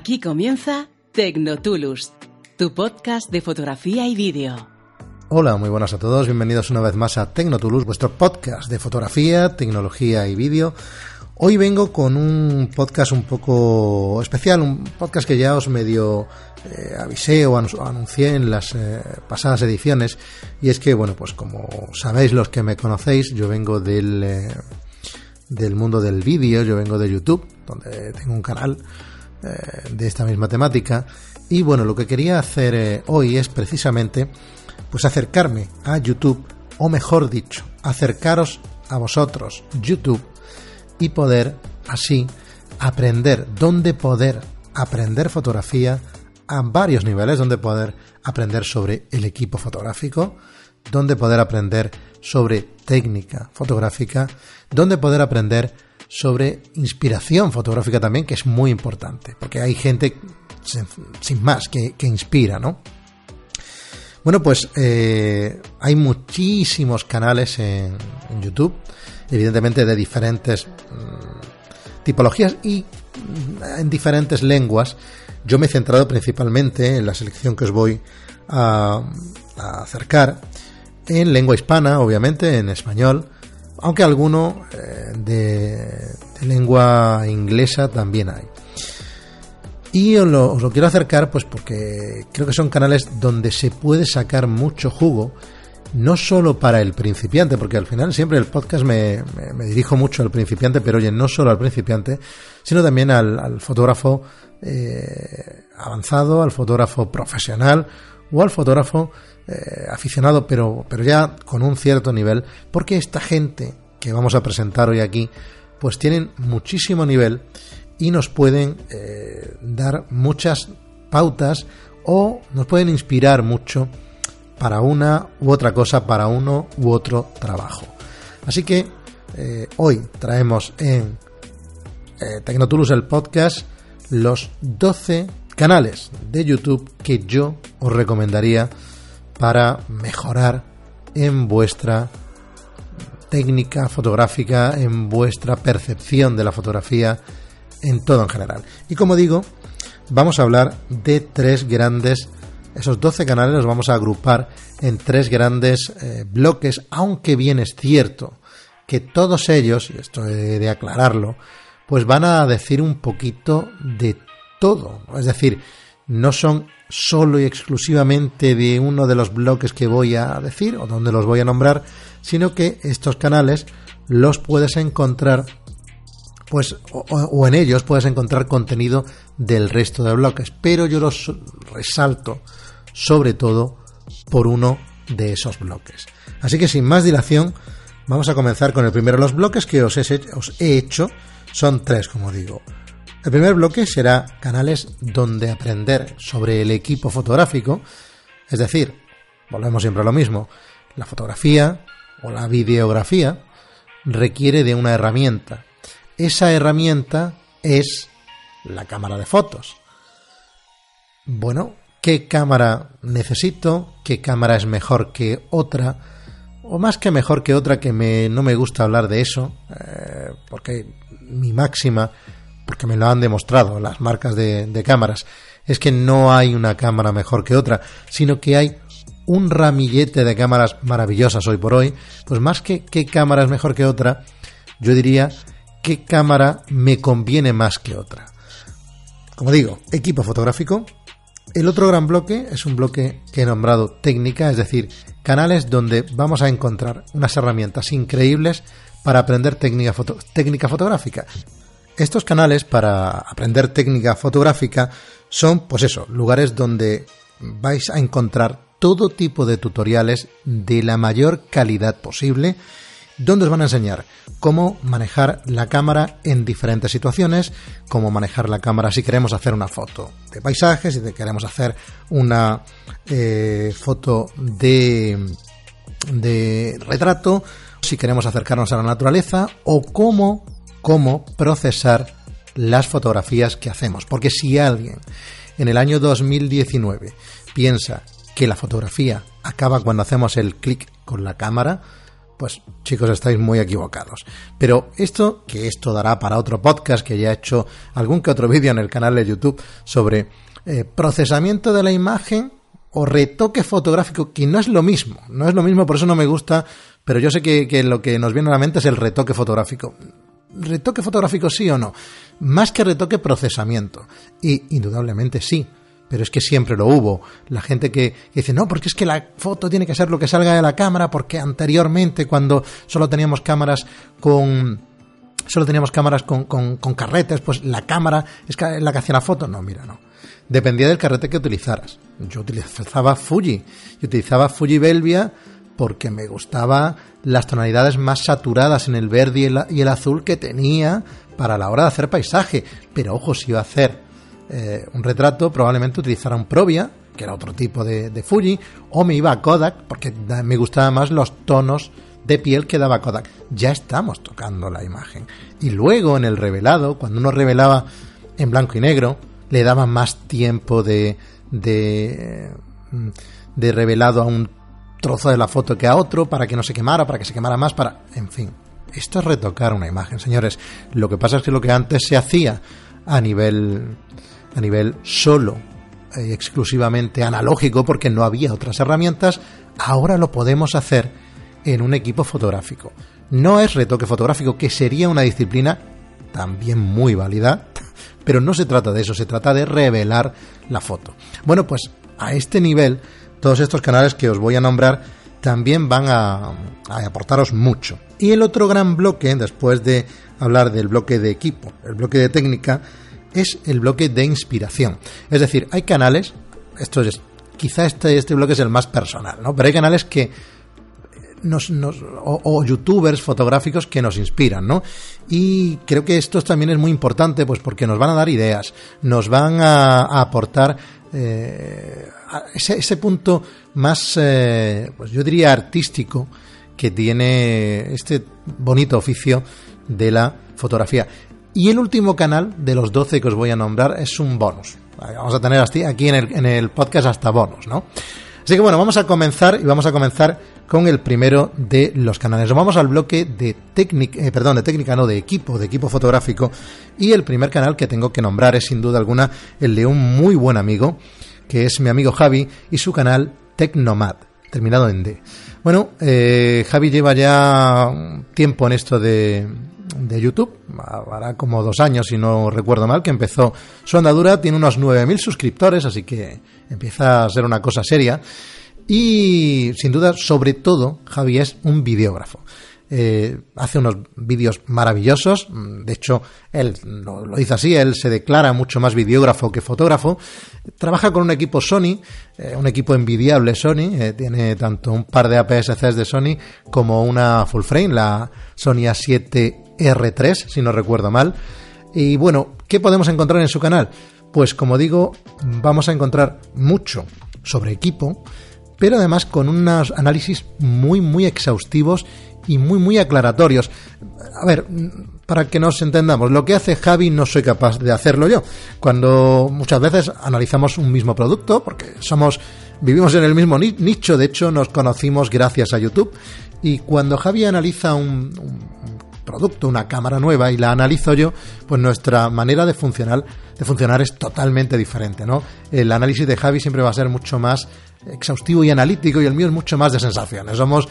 Aquí comienza Tecnotulus, tu podcast de fotografía y vídeo. Hola, muy buenas a todos, bienvenidos una vez más a Tecnotulus, vuestro podcast de fotografía, tecnología y vídeo. Hoy vengo con un podcast un poco especial, un podcast que ya os medio eh, avisé o anuncié en las eh, pasadas ediciones y es que, bueno, pues como sabéis los que me conocéis, yo vengo del, eh, del mundo del vídeo, yo vengo de YouTube, donde tengo un canal de esta misma temática. Y bueno, lo que quería hacer hoy es precisamente pues acercarme a YouTube o mejor dicho, acercaros a vosotros, YouTube, y poder así aprender, dónde poder aprender fotografía a varios niveles, donde poder aprender sobre el equipo fotográfico, donde poder aprender sobre técnica fotográfica, donde poder aprender sobre inspiración fotográfica también, que es muy importante, porque hay gente sin más que, inspira, ¿no? Bueno, pues eh, hay muchísimos canales en YouTube evidentemente de diferentes mm, tipologías y mm, en diferentes lenguas. Yo me he centrado principalmente en la selección que os voy a, acercar en lengua hispana, obviamente, en español, aunque alguno eh, de, lengua inglesa también hay. Y os lo, quiero acercar pues porque creo que son canales donde se puede sacar mucho jugo no solo para el principiante, porque al final siempre el podcast me, dirijo mucho al principiante, pero oye, no solo al principiante, sino también al, fotógrafo eh, avanzado, al fotógrafo profesional o al fotógrafo eh, aficionado, pero, pero ya con un cierto nivel, porque esta gente que vamos a presentar hoy aquí, pues tienen muchísimo nivel y nos pueden eh, dar muchas pautas o nos pueden inspirar mucho para una u otra cosa, para uno u otro trabajo. Así que eh, hoy traemos en eh, Tecnotulus el podcast los 12 canales de YouTube que yo os recomendaría para mejorar en vuestra técnica fotográfica, en vuestra percepción de la fotografía, en todo en general. Y como digo, vamos a hablar de tres grandes esos 12 canales los vamos a agrupar en tres grandes eh, bloques, aunque bien es cierto que todos ellos, y esto he de aclararlo, pues van a decir un poquito de todo. Es decir, no son solo y exclusivamente de uno de los bloques que voy a decir o donde los voy a nombrar, sino que estos canales los puedes encontrar pues o, en ellos puedes encontrar contenido del resto de bloques, pero yo los resalto sobre todo por uno de esos bloques. Así que sin más dilación, vamos a comenzar con el primero de los bloques que os he, hecho. Son tres, como digo. El primer bloque será canales donde aprender sobre el equipo fotográfico, es decir, volvemos siempre a lo mismo, la fotografía o la videografía requiere de una herramienta. Esa herramienta es la cámara de fotos. Bueno, qué cámara necesito, qué cámara es mejor que otra, o más que mejor que otra, que me, no me gusta hablar de eso, eh, porque mi máxima, porque me lo han demostrado las marcas de, de cámaras, es que no hay una cámara mejor que otra, sino que hay un ramillete de cámaras maravillosas hoy por hoy, pues más que qué cámara es mejor que otra, yo diría qué cámara me conviene más que otra. Como digo, equipo fotográfico, el otro gran bloque es un bloque que he nombrado técnica, es decir, canales donde vamos a encontrar unas herramientas increíbles para aprender técnica, técnica fotográfica. Estos canales para aprender técnica fotográfica son, pues eso, lugares donde vais a encontrar todo tipo de tutoriales de la mayor calidad posible donde os van a enseñar cómo manejar la cámara en diferentes situaciones, cómo manejar la cámara si queremos hacer una foto de paisajes, si queremos hacer una eh, foto de, de retrato, si queremos acercarnos a la naturaleza o cómo, cómo procesar las fotografías que hacemos. Porque si alguien en el año 2019 piensa que la fotografía acaba cuando hacemos el clic con la cámara, pues chicos, estáis muy equivocados. Pero esto, que esto dará para otro podcast, que ya he hecho algún que otro vídeo en el canal de YouTube sobre eh, procesamiento de la imagen o retoque fotográfico, que no es lo mismo, no es lo mismo, por eso no me gusta, pero yo sé que, que lo que nos viene a la mente es el retoque fotográfico. ¿Retoque fotográfico sí o no? Más que retoque procesamiento. Y indudablemente sí pero es que siempre lo hubo. La gente que, dice, no, porque es que la foto tiene que ser lo que salga de la cámara, porque anteriormente, cuando solo teníamos cámaras con. Solo teníamos cámaras con, con, carretes, pues la cámara es la que hacía la foto. No, mira, no. Dependía del carrete que utilizaras. Yo utilizaba Fuji. Yo utilizaba Fuji Belvia porque me gustaba las tonalidades más saturadas en el verde y el, azul que tenía para la hora de hacer paisaje. Pero ojo, si iba a hacer eh, un retrato, probablemente utilizara un Provia, que era otro tipo de, Fuji, o me iba a Kodak, porque me gustaban más los tonos de piel que daba Kodak. Ya estamos tocando la imagen. Y luego en el revelado, cuando uno revelaba en blanco y negro, le daba más tiempo de, de, de revelado a un trozo de la foto que a otro para que no se quemara, para que se quemara más, para... En fin, esto es retocar una imagen, señores. Lo que pasa es que lo que antes se hacía a nivel a nivel solo y exclusivamente analógico porque no había otras herramientas, ahora lo podemos hacer en un equipo fotográfico. No es retoque fotográfico, que sería una disciplina también muy válida, pero no se trata de eso, se trata de revelar la foto. Bueno, pues a este nivel, todos estos canales que os voy a nombrar también van a, aportaros mucho. Y el otro gran bloque, después de hablar del bloque de equipo, el bloque de técnica, es el bloque de inspiración. Es decir, hay canales, esto es, quizá este, este bloque es el más personal, ¿no? Pero hay canales que nos, o, youtubers fotográficos que nos inspiran, ¿no? Y creo que esto también es muy importante, pues porque nos van a dar ideas, nos van a, aportar eh, ese, punto más, eh, pues yo diría artístico que tiene este bonito oficio de la fotografía. Y el último canal de los 12 que os voy a nombrar es un bonus. Vamos a tener aquí en el, en el podcast hasta bonus, ¿no? Así que bueno, vamos a comenzar y vamos a comenzar con el primero de los canales. vamos al bloque de técnica, eh, perdón, de técnica, no, de equipo, de equipo fotográfico. Y el primer canal que tengo que nombrar es sin duda alguna el de un muy buen amigo, que es mi amigo Javi, y su canal Tecnomad, terminado en D. Bueno, eh, Javi lleva ya tiempo en esto de, de YouTube, hará como dos años si no recuerdo mal, que empezó su andadura, tiene unos 9.000 suscriptores, así que empieza a ser una cosa seria. Y sin duda, sobre todo, Javi es un videógrafo. Eh, hace unos vídeos maravillosos. De hecho, él lo, dice así, él se declara mucho más videógrafo que fotógrafo. Trabaja con un equipo Sony, eh, un equipo envidiable Sony. Eh, tiene tanto un par de APS-Cs de Sony como una full frame, la Sony A7R3, si no recuerdo mal. Y bueno, ¿qué podemos encontrar en su canal? Pues como digo, vamos a encontrar mucho sobre equipo, pero además con unos análisis muy, muy exhaustivos y muy, muy aclaratorios. A ver, para que nos entendamos, lo que hace Javi no soy capaz de hacerlo yo. Cuando muchas veces analizamos un mismo producto, porque somos, vivimos en el mismo nicho, de hecho nos conocimos gracias a YouTube, y cuando Javi analiza un, producto, una cámara nueva y la analizo yo, pues nuestra manera de funcionar, de funcionar es totalmente diferente, ¿no? El análisis de Javi siempre va a ser mucho más exhaustivo y analítico y el mío es mucho más de sensaciones. Somos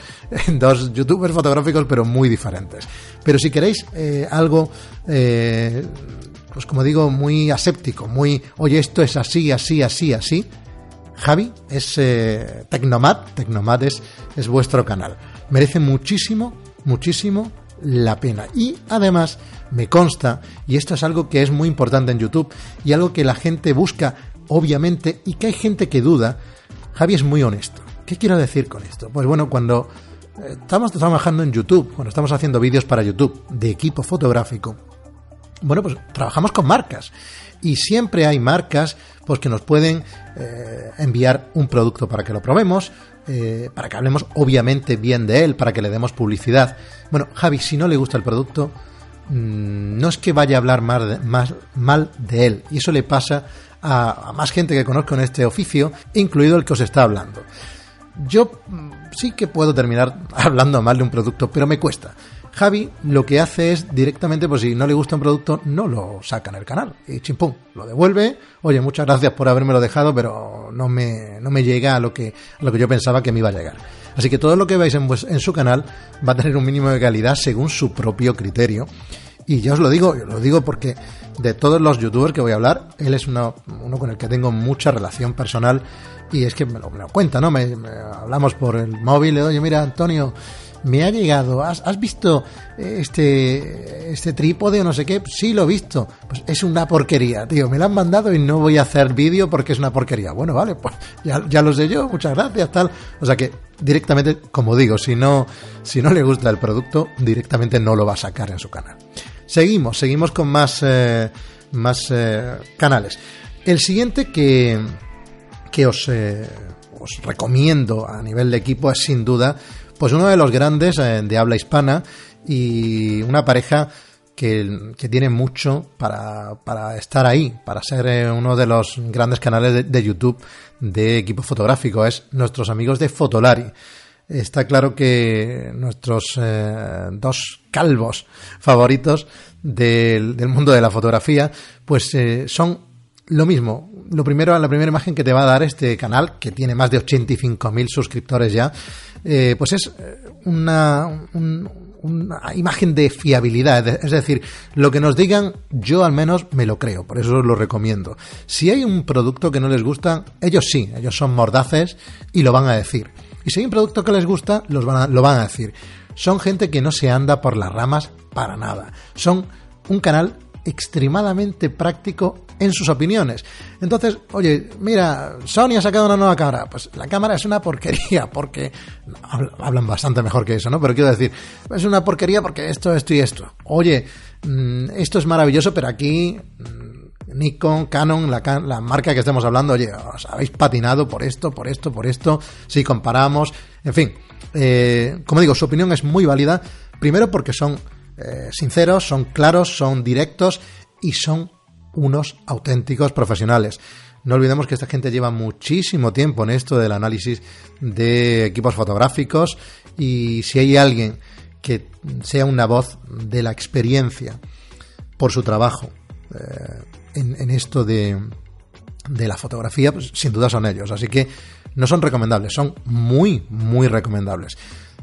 dos youtubers fotográficos pero muy diferentes. Pero si queréis eh, algo, eh, pues como digo, muy aséptico, muy, oye, esto es así, así, así, así, Javi es eh, Tecnomad, Tecnomad es, es vuestro canal. Merece muchísimo, muchísimo la pena. Y además me consta, y esto es algo que es muy importante en YouTube y algo que la gente busca, obviamente, y que hay gente que duda, Javi es muy honesto. ¿Qué quiero decir con esto? Pues bueno, cuando eh, estamos trabajando en YouTube, cuando estamos haciendo vídeos para YouTube de equipo fotográfico, bueno, pues trabajamos con marcas y siempre hay marcas pues que nos pueden eh, enviar un producto para que lo probemos, eh, para que hablemos obviamente bien de él, para que le demos publicidad. Bueno, Javi, si no le gusta el producto, mm, no es que vaya a hablar más, mal de él, y eso le pasa a, más gente que conozco en este oficio, incluido el que os está hablando. Yo mm, sí que puedo terminar hablando mal de un producto, pero me cuesta. Javi lo que hace es directamente, pues si no le gusta un producto, no lo saca en el canal. Y chimpum, lo devuelve. Oye, muchas gracias por habérmelo dejado, pero no me, no me llega a lo, que, a lo que yo pensaba que me iba a llegar. Así que todo lo que veis en, en su canal va a tener un mínimo de calidad según su propio criterio. Y yo os lo digo, yo lo digo porque de todos los youtubers que voy a hablar, él es uno, uno con el que tengo mucha relación personal y es que me lo, me lo cuenta, ¿no? Me, hablamos por el móvil, le oye, mira, Antonio, me ha llegado, ¿has, has visto este, este trípode o no sé qué? Sí, lo he visto. Pues es una porquería, tío. Me lo han mandado y no voy a hacer vídeo porque es una porquería. Bueno, vale, pues ya, ya lo sé yo, muchas gracias, tal. O sea que directamente, como digo, si no, si no le gusta el producto, directamente no lo va a sacar en su canal. Seguimos, seguimos con más, eh, más eh, canales. El siguiente que, que os, eh, os recomiendo a nivel de equipo es sin duda pues uno de los grandes eh, de habla hispana y una pareja que, que tiene mucho para, para, estar ahí, para ser uno de los grandes canales de, YouTube de equipo fotográfico. Es nuestros amigos de Fotolari. Está claro que nuestros eh, dos calvos favoritos del, mundo de la fotografía, pues eh, son lo mismo. Lo primero, la primera imagen que te va a dar este canal, que tiene más de 85.000 suscriptores ya, eh, pues es una, un, una, imagen de fiabilidad. Es decir, lo que nos digan, yo al menos me lo creo, por eso os lo recomiendo. Si hay un producto que no les gusta, ellos sí, ellos son mordaces y lo van a decir. Y si hay un producto que les gusta, lo van a decir. Son gente que no se anda por las ramas para nada. Son un canal extremadamente práctico en sus opiniones. Entonces, oye, mira, Sony ha sacado una nueva cámara. Pues la cámara es una porquería, porque hablan bastante mejor que eso, ¿no? Pero quiero decir, es una porquería porque esto, esto y esto. Oye, mmm, esto es maravilloso, pero aquí mmm, Nikon, Canon, la, marca que estemos hablando, oye, os habéis patinado por esto, por esto, por esto. Si comparamos, en fin, eh, como digo, su opinión es muy válida. Primero porque son eh, sinceros, son claros, son directos y son unos auténticos profesionales. No olvidemos que esta gente lleva muchísimo tiempo en esto del análisis de equipos fotográficos y si hay alguien que sea una voz de la experiencia por su trabajo eh, en, esto de, de la fotografía, pues sin duda son ellos. Así que no son recomendables, son muy, muy recomendables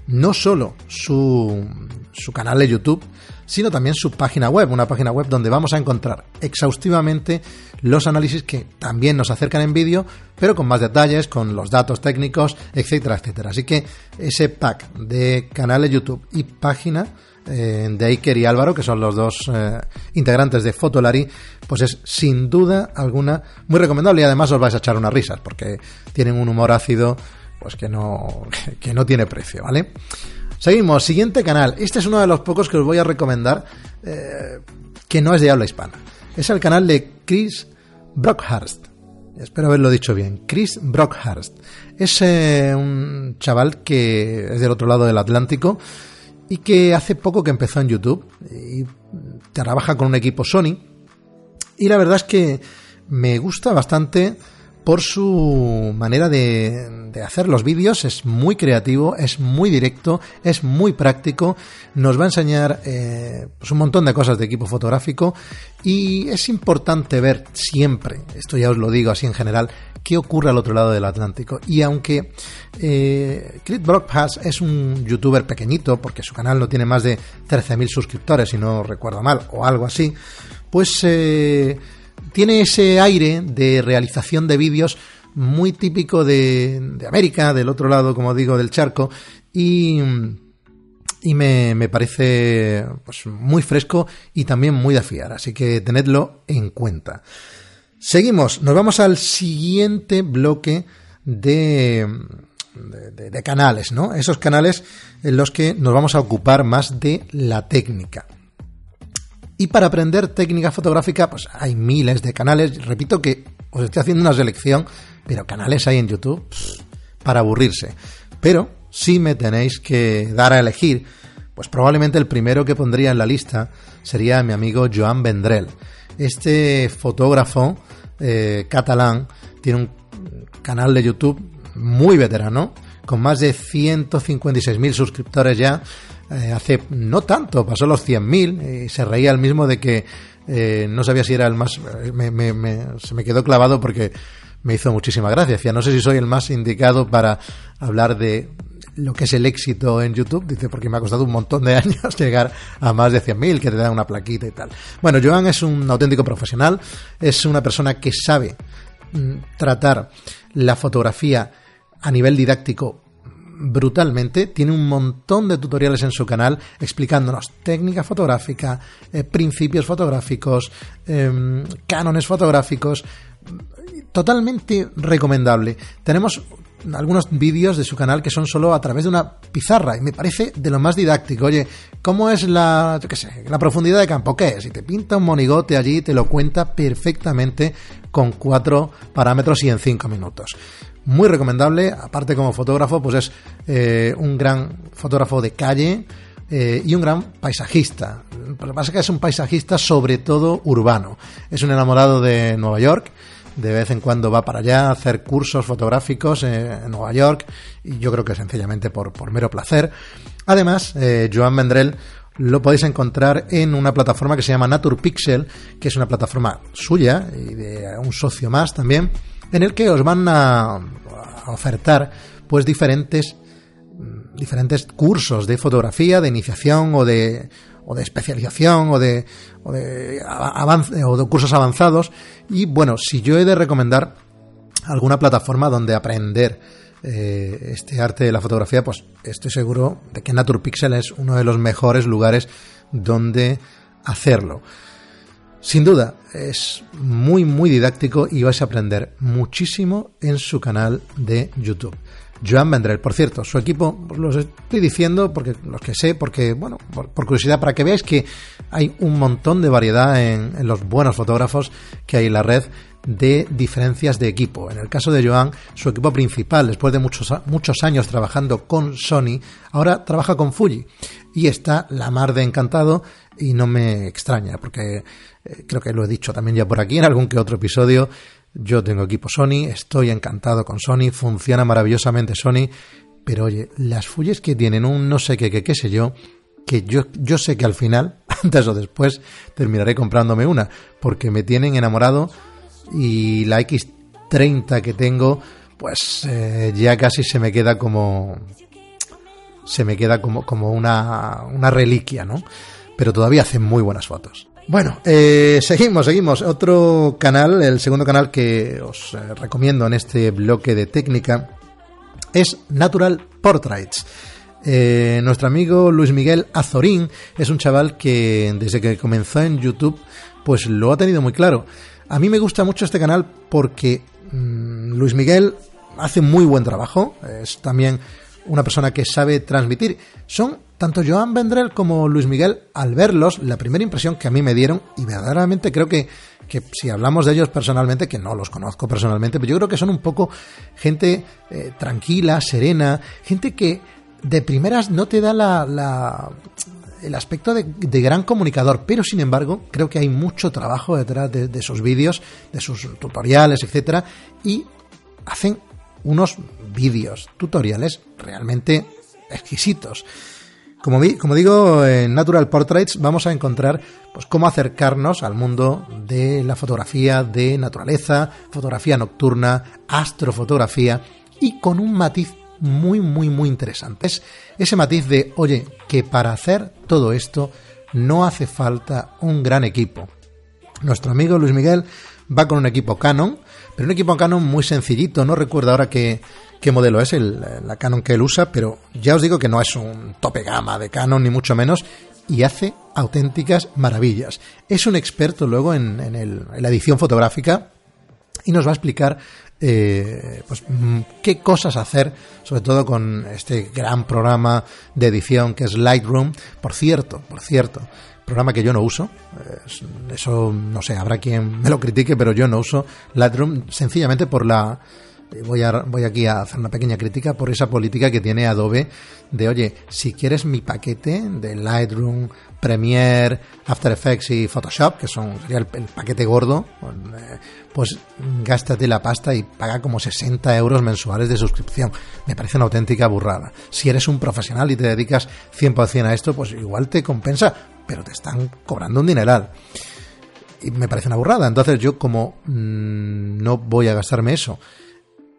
no solo su, su, canal de YouTube, sino también su página web, una página web donde vamos a encontrar exhaustivamente los análisis que también nos acercan en vídeo, pero con más detalles, con los datos técnicos, etcétera, etcétera. Así que ese pack de canal de YouTube y página eh, de Iker y Álvaro, que son los dos eh, integrantes de Fotolari, pues es sin duda alguna muy recomendable y además os vais a echar unas risas porque tienen un humor ácido pues que no, que no tiene precio, ¿vale? Seguimos, siguiente canal. Este es uno de los pocos que os voy a recomendar eh, que no es de habla hispana. Es el canal de Chris Brockhurst. Espero haberlo dicho bien. Chris Brockhurst. Es un chaval que es del otro lado del Atlántico y que hace poco que empezó en YouTube y trabaja con un equipo Sony. Y la verdad es que me gusta bastante por su manera de, hacer los vídeos. Es muy creativo, es muy directo, es muy práctico. Nos va a enseñar eh, pues un montón de cosas de equipo fotográfico y es importante ver siempre, esto ya os lo digo así en general, qué ocurre al otro lado del Atlántico. Y aunque eh, Clint Brockpass es un youtuber pequeñito, porque su canal no tiene más de 13.000 suscriptores, si no recuerdo mal, o algo así, pues... Eh, tiene ese aire de realización de vídeos muy típico de, América, del otro lado, como digo, del charco, y, me, parece pues, muy fresco y también muy de fiar, así que tenedlo en cuenta. Seguimos, nos vamos al siguiente bloque de, de, de canales, ¿no? Esos canales en los que nos vamos a ocupar más de la técnica. Y para aprender técnica fotográfica, pues hay miles de canales. Repito que os estoy haciendo una selección, pero canales hay en YouTube para aburrirse. Pero si me tenéis que dar a elegir, pues probablemente el primero que pondría en la lista sería mi amigo Joan Vendrell. Este fotógrafo eh, catalán tiene un canal de YouTube muy veterano, con más de 156.000 suscriptores ya. Eh, hace no tanto, pasó los 100.000 y se reía el mismo de que eh, no sabía si era el más... se me quedó clavado porque me hizo muchísima gracia. Decía, no sé si soy el más indicado para hablar de lo que es el éxito en YouTube, dice, porque me ha costado un montón de años llegar a más de 100.000, que te dan una plaquita y tal. Bueno, Joan es un auténtico profesional, es una persona que sabe mm, tratar la fotografía a nivel didáctico brutalmente. Tiene un montón de tutoriales en su canal explicándonos técnica fotográfica, eh, principios fotográficos, em, cánones fotográficos. Totalmente recomendable. Tenemos algunos vídeos de su canal que son solo a través de una pizarra y me parece de lo más didáctico. Oye, ¿cómo es la, qué sé, la profundidad de campo? ¿Qué es? Y te pinta un monigote allí te lo cuenta perfectamente con cuatro parámetros y en cinco minutos. Muy recomendable, aparte como fotógrafo, pues es eh, un gran fotógrafo de calle, eh, y un gran paisajista. Lo que pasa es que es un paisajista sobre todo urbano. Es un enamorado de Nueva York de vez en cuando va para allá a hacer cursos fotográficos en Nueva York y yo creo que sencillamente por, mero placer. Además, eh, Joan Vendrell lo podéis encontrar en una plataforma que se llama Naturpixel, que es una plataforma suya y de un socio más también, en el que os van a, ofertar pues diferentes diferentes cursos de fotografía, de iniciación o de o de especialización o de, o de, avance, o de cursos avanzados. Y bueno, si yo he de recomendar alguna plataforma donde aprender eh, este arte de la fotografía, pues estoy seguro de que Naturpixel es uno de los mejores lugares donde hacerlo. Sin duda, es muy, muy didáctico y vais a aprender muchísimo en su canal de YouTube. Joan Vendrell. Por cierto, su equipo pues, los estoy diciendo porque los que sé, porque, bueno, por, curiosidad, para que veáis que hay un montón de variedad en, los buenos fotógrafos que hay en la red de diferencias de equipo. En el caso de Joan, su equipo principal, después de muchos, muchos años trabajando con Sony, ahora trabaja con Fuji. Y está la mar de encantado y no me extraña, porque eh, creo que lo he dicho también ya por aquí en algún que otro episodio, yo tengo equipo Sony, estoy encantado con Sony, funciona maravillosamente Sony, pero oye, las fulles que tienen un no sé qué, qué, qué sé yo, que yo, yo sé que al final, antes o después, terminaré comprándome una, porque me tienen enamorado y la X30 que tengo, pues eh, ya casi se me queda como se me queda como, como una, una reliquia, ¿no? Pero todavía hacen muy buenas fotos. Bueno, eh, seguimos, seguimos. Otro canal, el segundo canal que os eh, recomiendo en este bloque de técnica es Natural Portraits. Eh, nuestro amigo Luis Miguel Azorín es un chaval que desde que comenzó en YouTube pues lo ha tenido muy claro. A mí me gusta mucho este canal porque mm, Luis Miguel hace muy buen trabajo, es también una persona que sabe transmitir. Son tanto Joan Vendrell como Luis Miguel, al verlos, la primera impresión que a mí me dieron, y verdaderamente creo que, que si hablamos de ellos personalmente, que no los conozco personalmente, pero yo creo que son un poco gente eh, tranquila, serena, gente que de primeras no te da la, el aspecto de, gran comunicador, pero sin embargo creo que hay mucho trabajo detrás de, de sus vídeos, de sus tutoriales, etcétera, y hacen unos vídeos, tutoriales realmente exquisitos. Como, como, digo, en Natural Portraits vamos a encontrar pues, cómo acercarnos al mundo de la fotografía de naturaleza, fotografía nocturna, astrofotografía y con un matiz muy, muy, muy interesante. Es ese matiz de, oye, que para hacer todo esto no hace falta un gran equipo. Nuestro amigo Luis Miguel va con un equipo Canon, pero un equipo Canon muy sencillito, no recuerdo ahora qué, qué modelo es el, la Canon que él usa, pero ya os digo que no es un tope gama de Canon, ni mucho menos, y hace auténticas maravillas. Es un experto luego en, en, la edición fotográfica y nos va a explicar eh, pues, mm, qué cosas hacer, sobre todo con este gran programa de edición que es Lightroom. Por cierto, por cierto, programa que yo no uso. Eso, no sé, habrá quien me lo critique, pero yo no uso Lightroom sencillamente por la voy, a, voy aquí a hacer una pequeña crítica por esa política que tiene Adobe de, oye, si quieres mi paquete de Lightroom, Premiere, After Effects y Photoshop, que son sería el, paquete gordo, eh, pues gástate la pasta y paga como 60 euros mensuales de suscripción. Me parece una auténtica burrada. Si eres un profesional y te dedicas 100% a esto, pues igual te compensa, pero te están cobrando un dineral. Y me parece una burrada. Entonces yo como mmm, no voy a gastarme eso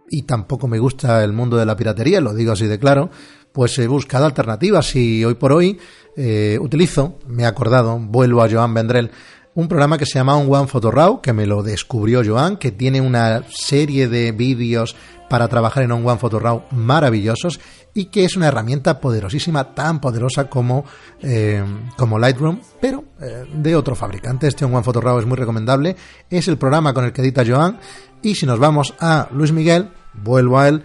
y tampoco me gusta el mundo de la piratería, lo digo así de claro, pues he buscado alternativas y hoy por hoy eh, utilizo, me he acordado, vuelvo a Joan Vendrell, un programa que se llama On One Photo Raw, que me lo descubrió Joan, que tiene una serie de vídeos para trabajar en On One Photo Raw maravillosos y que es una herramienta poderosísima, tan poderosa como, eh, como Lightroom, pero eh, de otro fabricante. Este On One Photo Raw es muy recomendable, es el programa con el que edita Joan y si nos vamos a Luis Miguel, vuelvo a él,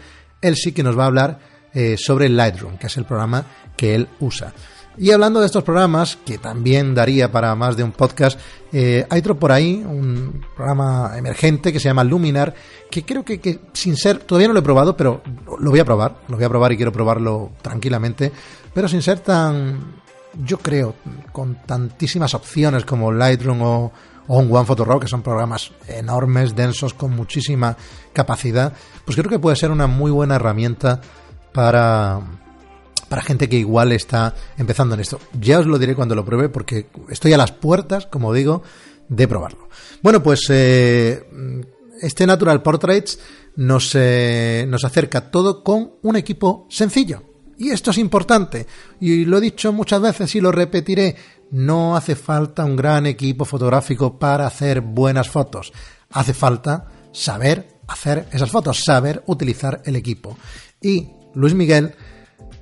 sí que nos va a hablar eh, sobre Lightroom, que es el programa que él usa. Y hablando de estos programas, que también daría para más de un podcast, eh, hay otro por ahí, un programa emergente que se llama Luminar, que creo que, que, sin ser, todavía no lo he probado, pero lo voy a probar, lo voy a probar y quiero probarlo tranquilamente, pero sin ser tan, yo creo, con tantísimas opciones como Lightroom o, o un One Photo Raw, que son programas enormes, densos, con muchísima capacidad, pues creo que puede ser una muy buena herramienta para, para gente que igual está empezando en esto. Ya os lo diré cuando lo pruebe porque estoy a las puertas, como digo, de probarlo. Bueno, pues eh, este Natural Portraits nos, eh, nos acerca todo con un equipo sencillo. Y esto es importante. Y lo he dicho muchas veces y lo repetiré. No hace falta un gran equipo fotográfico para hacer buenas fotos. Hace falta saber hacer esas fotos, saber utilizar el equipo. Y Luis Miguel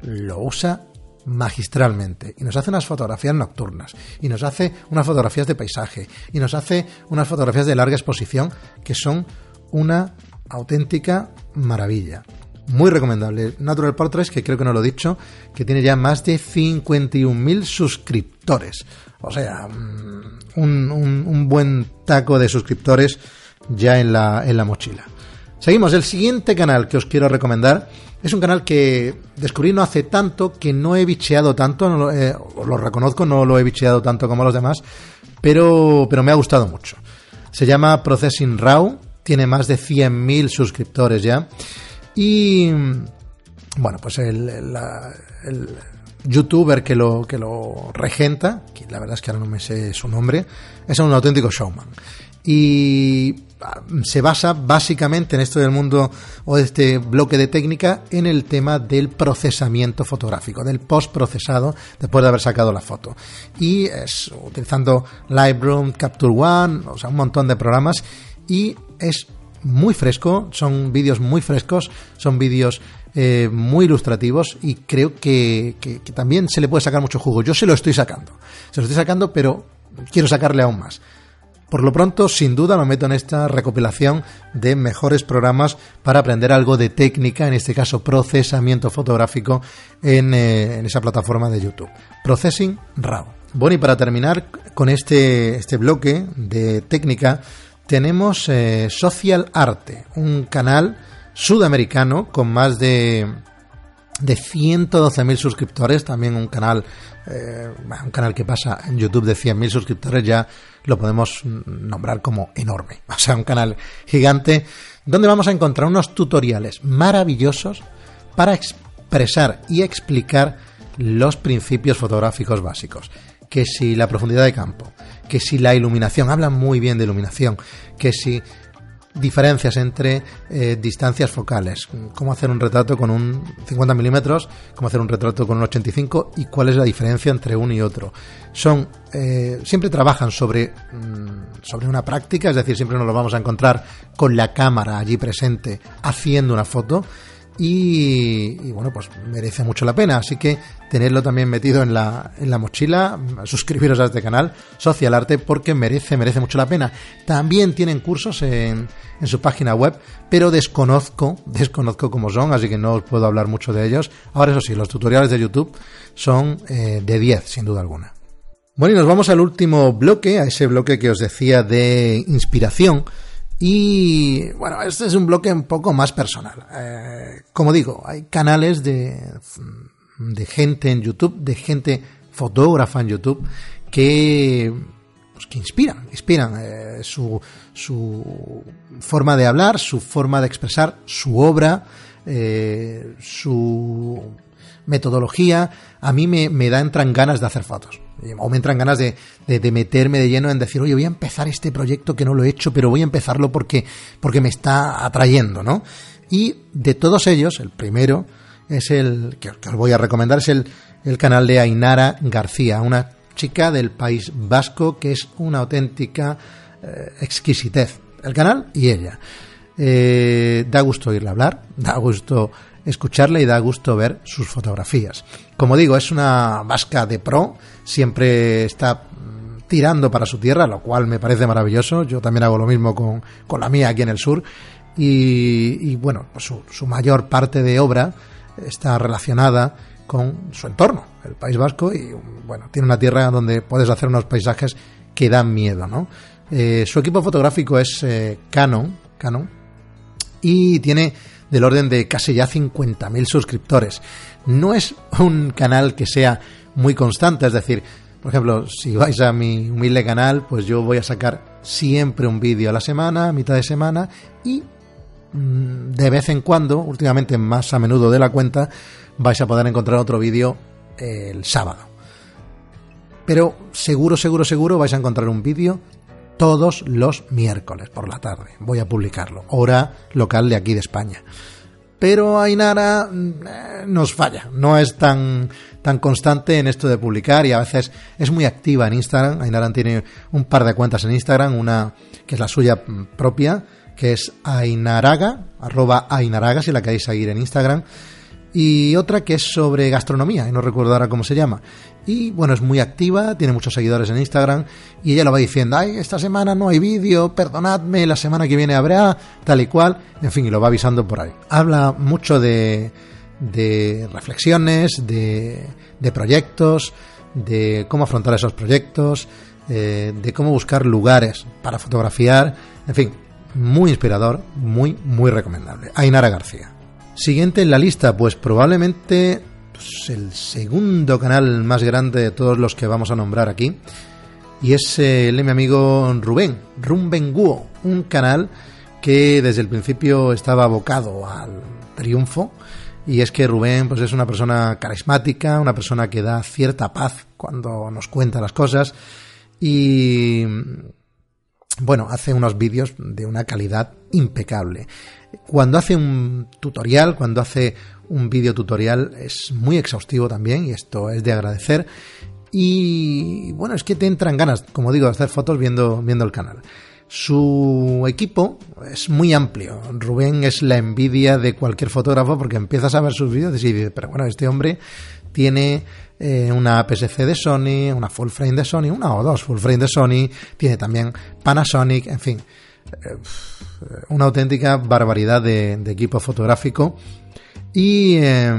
lo usa magistralmente y nos hace unas fotografías nocturnas y nos hace unas fotografías de paisaje y nos hace unas fotografías de larga exposición que son una auténtica maravilla. Muy recomendable. Natural Portraits, que creo que no lo he dicho, que tiene ya más de 51.000 suscriptores. O sea, mm, un, buen taco de suscriptores ya en la, en la mochila. Seguimos. El siguiente canal que os quiero recomendar es un canal que descubrí no hace tanto, que no he bicheado tanto, lo, eh, lo reconozco, no lo he bicheado tanto como los demás, pero, pero me ha gustado mucho. Se llama Processing Raw, tiene más de 100.000 suscriptores ya. Y bueno, pues el, youtuber que lo, que lo regenta, que la verdad es que ahora no me sé su nombre, es un auténtico showman. Y se basa básicamente en esto del mundo o de este bloque de técnica en el tema del procesamiento fotográfico, del post-procesado después de haber sacado la foto. Y es utilizando Lightroom, Capture One, o sea, un montón de programas y es muy fresco, son vídeos muy frescos, son vídeos eh, muy ilustrativos y creo que, que, también se le puede sacar mucho jugo. Yo se lo estoy sacando, se lo estoy sacando, pero quiero sacarle aún más. Por lo pronto, sin duda, me meto en esta recopilación de mejores programas para aprender algo de técnica, en este caso procesamiento fotográfico, en, eh, en esa plataforma de YouTube. Processing RAW. Bueno, y para terminar con este, este bloque de técnica, tenemos eh, Social Arte, un canal sudamericano con más de de 112.000 suscriptores, también un canal, eh, un canal que pasa en YouTube de 100.000 suscriptores, ya lo podemos nombrar como enorme. O sea, un canal gigante donde vamos a encontrar unos tutoriales maravillosos para expresar y explicar los principios fotográficos básicos. Que si la profundidad de campo, que si la iluminación, hablan muy bien de iluminación, que si diferencias entre eh, distancias focales, cómo hacer un retrato con un 50 milímetros, cómo hacer un retrato con un 85 y cuál es la diferencia entre uno y otro. Son eh, siempre trabajan sobre mm, sobre una práctica, es decir, siempre nos lo vamos a encontrar con la cámara allí presente haciendo una foto y, bueno, pues merece mucho la pena. Así que tenerlo también metido en la, en la mochila, suscribiros a este canal, Social Arte, porque merece, merece mucho la pena. También tienen cursos en, en su página web, pero desconozco, desconozco cómo son, así que no os puedo hablar mucho de ellos. Ahora, eso sí, los tutoriales de YouTube son eh, de 10, sin duda alguna. Bueno, y nos vamos al último bloque, a ese bloque que os decía de inspiración Y bueno, este es un bloque un poco más personal. Eh, como digo, hay canales de, de gente en YouTube, de gente fotógrafa en YouTube, que, pues, que inspiran, inspiran eh, su, su forma de hablar, su forma de expresar, su obra, eh, su metodología, a mí me, me da, entran ganas de hacer fotos. O me entran ganas de, de, meterme de lleno en decir, oye, voy a empezar este proyecto que no lo he hecho, pero voy a empezarlo porque, porque me está atrayendo, ¿no? Y de todos ellos, el primero es el que, os voy a recomendar, es el, el canal de Ainara García, una chica del País Vasco que es una auténtica eh, exquisitez. El canal y ella. Eh, da gusto oírla hablar, da gusto escucharle y da gusto ver sus fotografías. Como digo, es una vasca de pro, siempre está mm, tirando para su tierra, lo cual me parece maravilloso. Yo también hago lo mismo con, con la mía aquí en el sur. Y, bueno, pues su, su, mayor parte de obra está relacionada con su entorno, el País Vasco, y bueno, tiene una tierra donde puedes hacer unos paisajes que dan miedo, ¿no? Eh, su equipo fotográfico es eh, Canon, Canon, y tiene del orden de casi ya 50.000 suscriptores. No es un canal que sea muy constante, es decir, por ejemplo, si vais a mi humilde canal, pues yo voy a sacar siempre un vídeo a la semana, a mitad de semana, y mm, de vez en cuando, últimamente más a menudo de la cuenta, vais a poder encontrar otro vídeo el sábado. Pero seguro, seguro, seguro vais a encontrar un vídeo todos los miércoles por la tarde. Voy a publicarlo, hora local de aquí de España. Pero Ainara eh, nos falla, no es tan, tan constante en esto de publicar y a veces es muy activa en Instagram. Ainara tiene un par de cuentas en Instagram, una que es la suya propia, que es Ainaraga, Ainaraga, si la queréis seguir en Instagram y otra que es sobre gastronomía, y no recuerdo ahora cómo se llama. Y bueno, es muy activa, tiene muchos seguidores en Instagram y ella lo va diciendo, ay, esta semana no hay vídeo, perdonadme, la semana que viene habrá, tal y cual, en fin, y lo va avisando por ahí. Habla mucho de, de reflexiones, de, de proyectos, de cómo afrontar esos proyectos, eh, de cómo buscar lugares para fotografiar, en fin, muy inspirador, muy, muy recomendable. Ainara García. Siguiente en la lista, pues probablemente pues, el segundo canal más grande de todos los que vamos a nombrar aquí. Y es el de mi amigo Rubén, Rumbenguo, un canal que desde el principio estaba abocado al triunfo. Y es que Rubén pues, es una persona carismática, una persona que da cierta paz cuando nos cuenta las cosas. Y bueno, hace unos vídeos de una calidad impecable. Cuando hace un tutorial, cuando hace un vídeo tutorial, es muy exhaustivo también y esto es de agradecer. Y bueno, es que te entran ganas, como digo, de hacer fotos viendo, viendo el canal. Su equipo es muy amplio. Rubén es la envidia de cualquier fotógrafo porque empiezas a ver sus vídeos y dices, pero bueno, este hombre tiene eh, una PSC de Sony, una full frame de Sony, una o dos full frame de Sony, tiene también Panasonic, en fin. Eh, una auténtica barbaridad de, equipo fotográfico. Y, eh,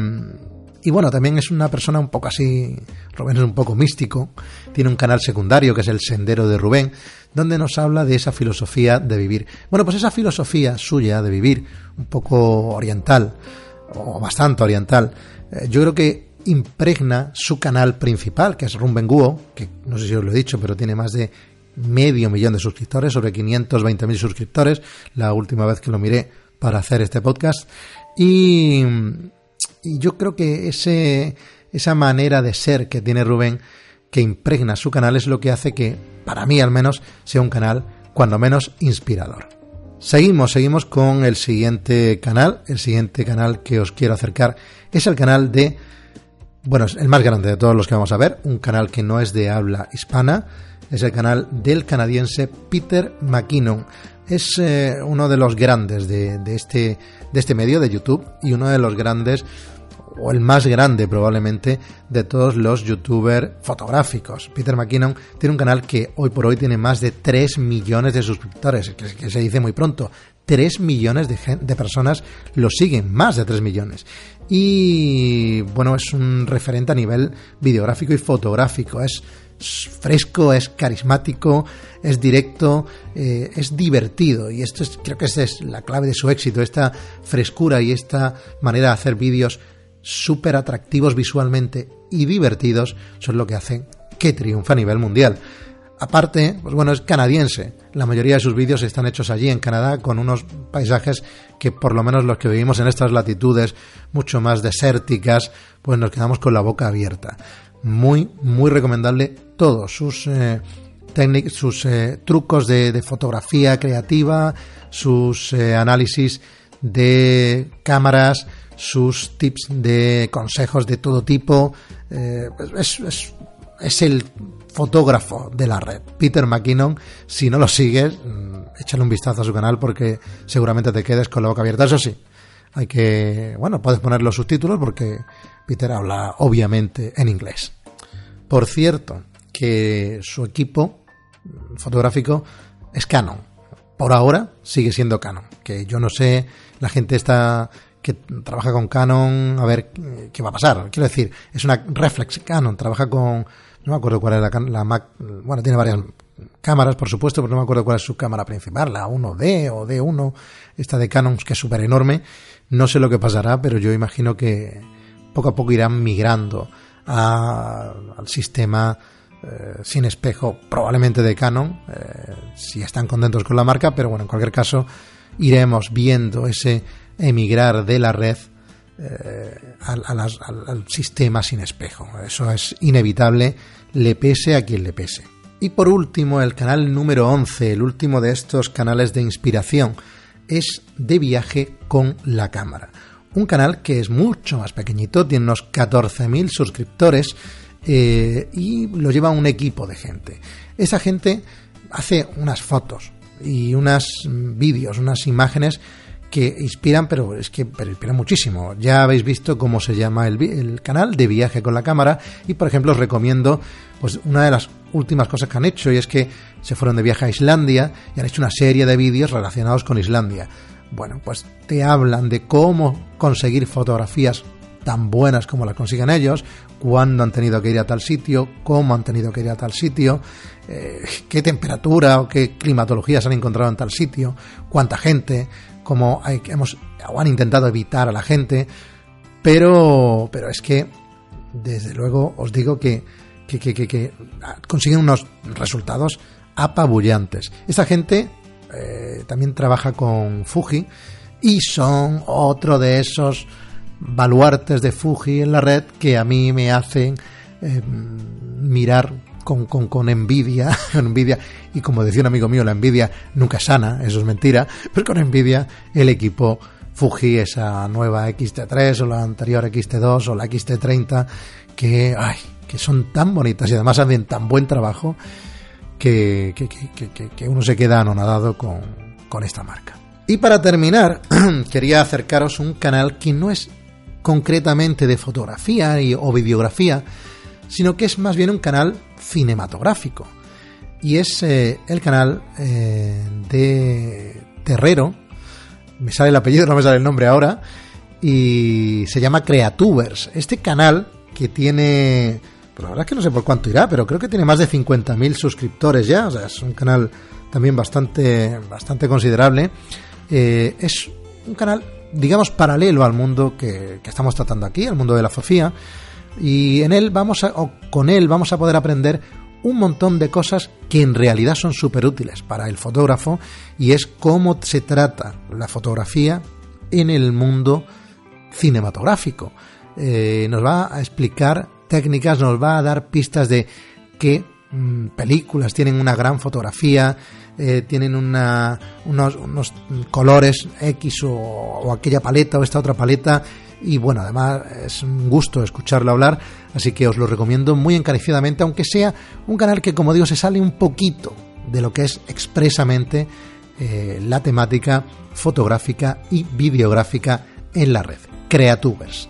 y bueno, también es una persona un poco así, Rubén es un poco místico, tiene un canal secundario que es el Sendero de Rubén, donde nos habla de esa filosofía de vivir. Bueno, pues esa filosofía suya de vivir, un poco oriental, o bastante oriental, yo creo que impregna su canal principal, que es Rumbenguo, que no sé si os lo he dicho, pero tiene más de medio millón de suscriptores, sobre 520.000 suscriptores, la última vez que lo miré para hacer este podcast. Y, yo creo que ese, esa manera de ser que tiene Rubén, que impregna su canal, es lo que hace que, para mí al menos, sea un canal cuando menos inspirador. Seguimos, seguimos con el siguiente canal. El siguiente canal que os quiero acercar es el canal de, bueno, es el más grande de todos los que vamos a ver, un canal que no es de habla hispana, es el canal del canadiense Peter McKinnon. Es eh, uno de los grandes de, este, de este medio de YouTube y uno de los grandes o el más grande probablemente de todos los youtubers fotográficos. Peter McKinnon tiene un canal que hoy por hoy tiene más de 3 millones de suscriptores, que, se dice muy pronto. 3 millones de, personas lo siguen, más de 3 millones. Y bueno, es un referente a nivel videográfico y fotográfico. Es fresco, es carismático, es directo, eh, es divertido y esto es, creo que esa es la clave de su éxito, esta frescura y esta manera de hacer vídeos súper atractivos visualmente y divertidos son lo que hacen que triunfa a nivel mundial. Aparte, pues bueno, es canadiense. La mayoría de sus vídeos están hechos allí en Canadá con unos paisajes que por lo menos los que vivimos en estas latitudes mucho más desérticas, pues nos quedamos con la boca abierta. Muy, muy recomendable todos sus eh, sus eh, trucos de, fotografía creativa, sus eh, análisis de cámaras, sus tips de consejos de todo tipo. es, es, es el fotógrafo de la red, Peter McKinnon. Si no lo sigues, mm, échale un vistazo a su canal porque seguramente te quedes con la boca abierta. Eso sí, hay que, bueno, puedes poner los subtítulos porque Peter habla obviamente en inglés. Por cierto, que su equipo fotográfico es Canon. Por ahora sigue siendo Canon. Que yo no sé, la gente está que trabaja con Canon, a ver qué va a pasar. Quiero decir, es una reflex Canon, trabaja con no me acuerdo cuál es la, Mac, bueno, tiene varias cámaras, por supuesto, pero no me acuerdo cuál es su cámara principal, la 1D o D1, esta de Canon, que es súper enorme. No sé lo que pasará, pero yo imagino que poco a poco irán migrando al sistema eh, sin espejo, probablemente de Canon, eh, si están contentos con la marca, pero bueno, en cualquier caso, iremos viendo ese emigrar de la red eh, al, sistema sin espejo. Eso es inevitable, le pese a quien le pese. Y por último, el canal número 11, el último de estos canales de inspiración, es de viaje con la cámara. Un canal que es mucho más pequeñito, tiene unos 14.000 suscriptores eh, y lo lleva un equipo de gente. Esa gente hace unas fotos y unos vídeos, unas imágenes que inspiran, pero es que pero inspiran muchísimo. Ya habéis visto cómo se llama el, canal de viaje con la cámara y, por ejemplo, os recomiendo pues una de las últimas cosas que han hecho y es que se fueron de viaje a Islandia y han hecho una serie de vídeos relacionados con Islandia. Bueno, pues te hablan de cómo conseguir fotografías tan buenas como las consiguen ellos, cuándo han tenido que ir a tal sitio, cómo han tenido que ir a tal sitio, eh, qué temperatura o qué climatologías han encontrado en tal sitio, cuánta gente, como hay, hemos o han intentado evitar a la gente, pero, pero es que, desde luego, os digo que, que, que, consiguen unos resultados apabullantes. Esta gente eh, también trabaja con Fuji y son otro de esos baluartes de Fuji en la red que a mí me hacen eh, mirar con, con, con envidia, envidia, y como decía un amigo mío, la envidia nunca sana, eso es mentira, pero con envidia el equipo Fuji, esa nueva XT3 o la anterior XT2 o la XT30, que, ay, que son tan bonitas y además hacen tan buen trabajo que, que, que, que uno se queda anonadado con, con esta marca. Y para terminar, quería acercaros un canal que no es concretamente de fotografía y, o videografía, sino que es más bien un canal cinematográfico. Y es eh, el canal eh, de Terrero, me sale el apellido, no me sale el nombre ahora, y se llama Creatubers. Este canal que tiene, pues la verdad es que no sé por cuánto irá, pero creo que tiene más de 50.000 suscriptores ya, o sea, es un canal también bastante, bastante considerable. Eh, es un canal, digamos, paralelo al mundo que, que, estamos tratando aquí, al mundo de la fotografía y en él vamos a, o con él vamos a poder aprender un montón de cosas que en realidad son súper útiles para el fotógrafo y es cómo se trata la fotografía en el mundo cinematográfico. Eh, nos va a explicar técnicas, nos va a dar pistas de qué mm, películas tienen una gran fotografía, eh, tienen una, unos, unos, colores X o, o aquella paleta o esta otra paleta y bueno, además es un gusto escucharlo hablar, así que os lo recomiendo muy encarecidamente, aunque sea un canal que, como digo, se sale un poquito de lo que es expresamente eh, la temática fotográfica y videográfica en la red, Creatubers.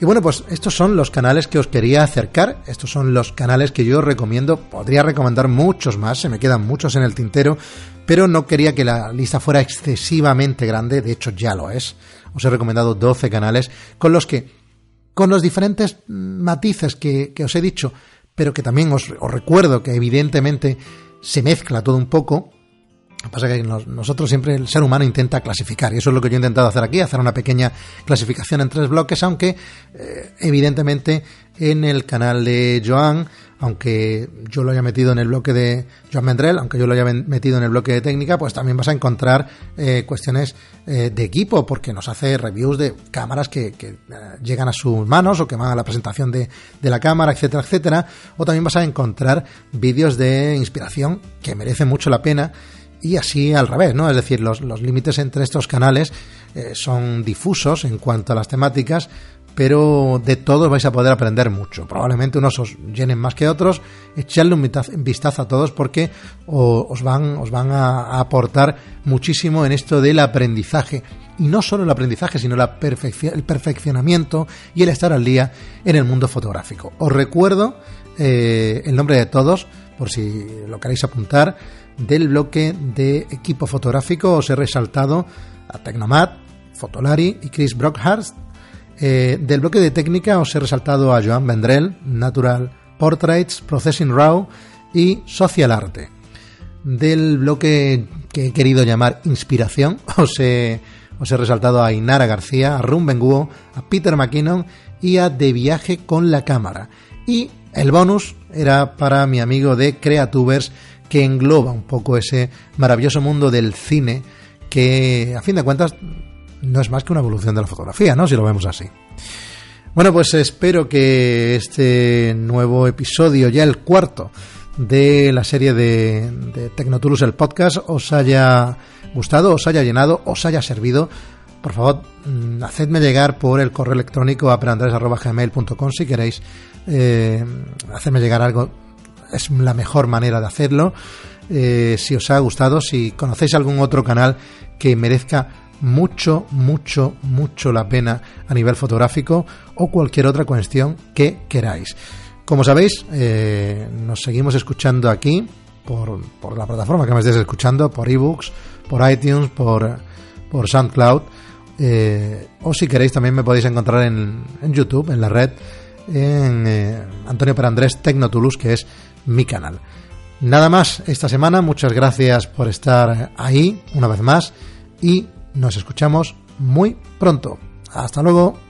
Y bueno, pues estos son los canales que os quería acercar, estos son los canales que yo recomiendo, podría recomendar muchos más, se me quedan muchos en el tintero, pero no quería que la lista fuera excesivamente grande, de hecho ya lo es. Os he recomendado 12 canales con los que, con los diferentes matices que, os he dicho, pero que también os, recuerdo que evidentemente se mezcla todo un poco pasa que nosotros siempre, el ser humano intenta clasificar, y eso es lo que yo he intentado hacer aquí, hacer una pequeña clasificación en tres bloques, aunque eh, evidentemente en el canal de Joan, aunque yo lo haya metido en el bloque de Joan Mendrel, aunque yo lo haya metido en el bloque de técnica, pues también vas a encontrar eh, cuestiones eh, de equipo, porque nos hace reviews de cámaras que, que llegan a sus manos o que van a la presentación de, de la cámara, etcétera, etcétera, o también vas a encontrar vídeos de inspiración que merecen mucho la pena y así al revés, ¿no? Es decir, los, los límites entre estos canales eh, son difusos en cuanto a las temáticas, pero de todos vais a poder aprender mucho. Probablemente unos os llenen más que otros. Echadle un vistazo a todos porque os van, os van a, aportar muchísimo en esto del aprendizaje. Y no solo el aprendizaje, sino la el perfeccionamiento y el estar al día en el mundo fotográfico. Os recuerdo eh, el nombre de todos, por si lo queréis apuntar del bloque de equipo fotográfico os he resaltado a Tecnomat, Fotolari y Chris Brockhurst. Eh, del bloque de técnica os he resaltado a Joan Vendrell, Natural Portraits, Processing Raw y Social Arte. Del bloque que he querido llamar Inspiración os he, os he resaltado a Inara García, a Rum Benguo, a Peter McKinnon y a De Viaje con la Cámara. Y el bonus era para mi amigo de Creatubers, que engloba un poco ese maravilloso mundo del cine que, a fin de cuentas, no es más que una evolución de la fotografía, ¿no? Si lo vemos así. Bueno, pues espero que este nuevo episodio, ya el cuarto de la serie de, de Tecnotulus, el podcast, os haya gustado, os haya llenado, os haya servido. Por favor, mm, hacedme llegar por el correo electrónico a si queréis eh, hacerme llegar algo es la mejor manera de hacerlo. Eh, si os ha gustado, si conocéis algún otro canal que merezca mucho, mucho, mucho la pena a nivel fotográfico o cualquier otra cuestión que queráis. Como sabéis, eh, nos seguimos escuchando aquí por, por, la plataforma que me estéis escuchando, por ebooks, por iTunes, por, por SoundCloud. Eh, o si queréis también me podéis encontrar en, en YouTube, en la red, en Antonio Perandrés Tecnotulus, que es mi canal. Nada más esta semana, muchas gracias por estar ahí una vez más y nos escuchamos muy pronto. Hasta luego.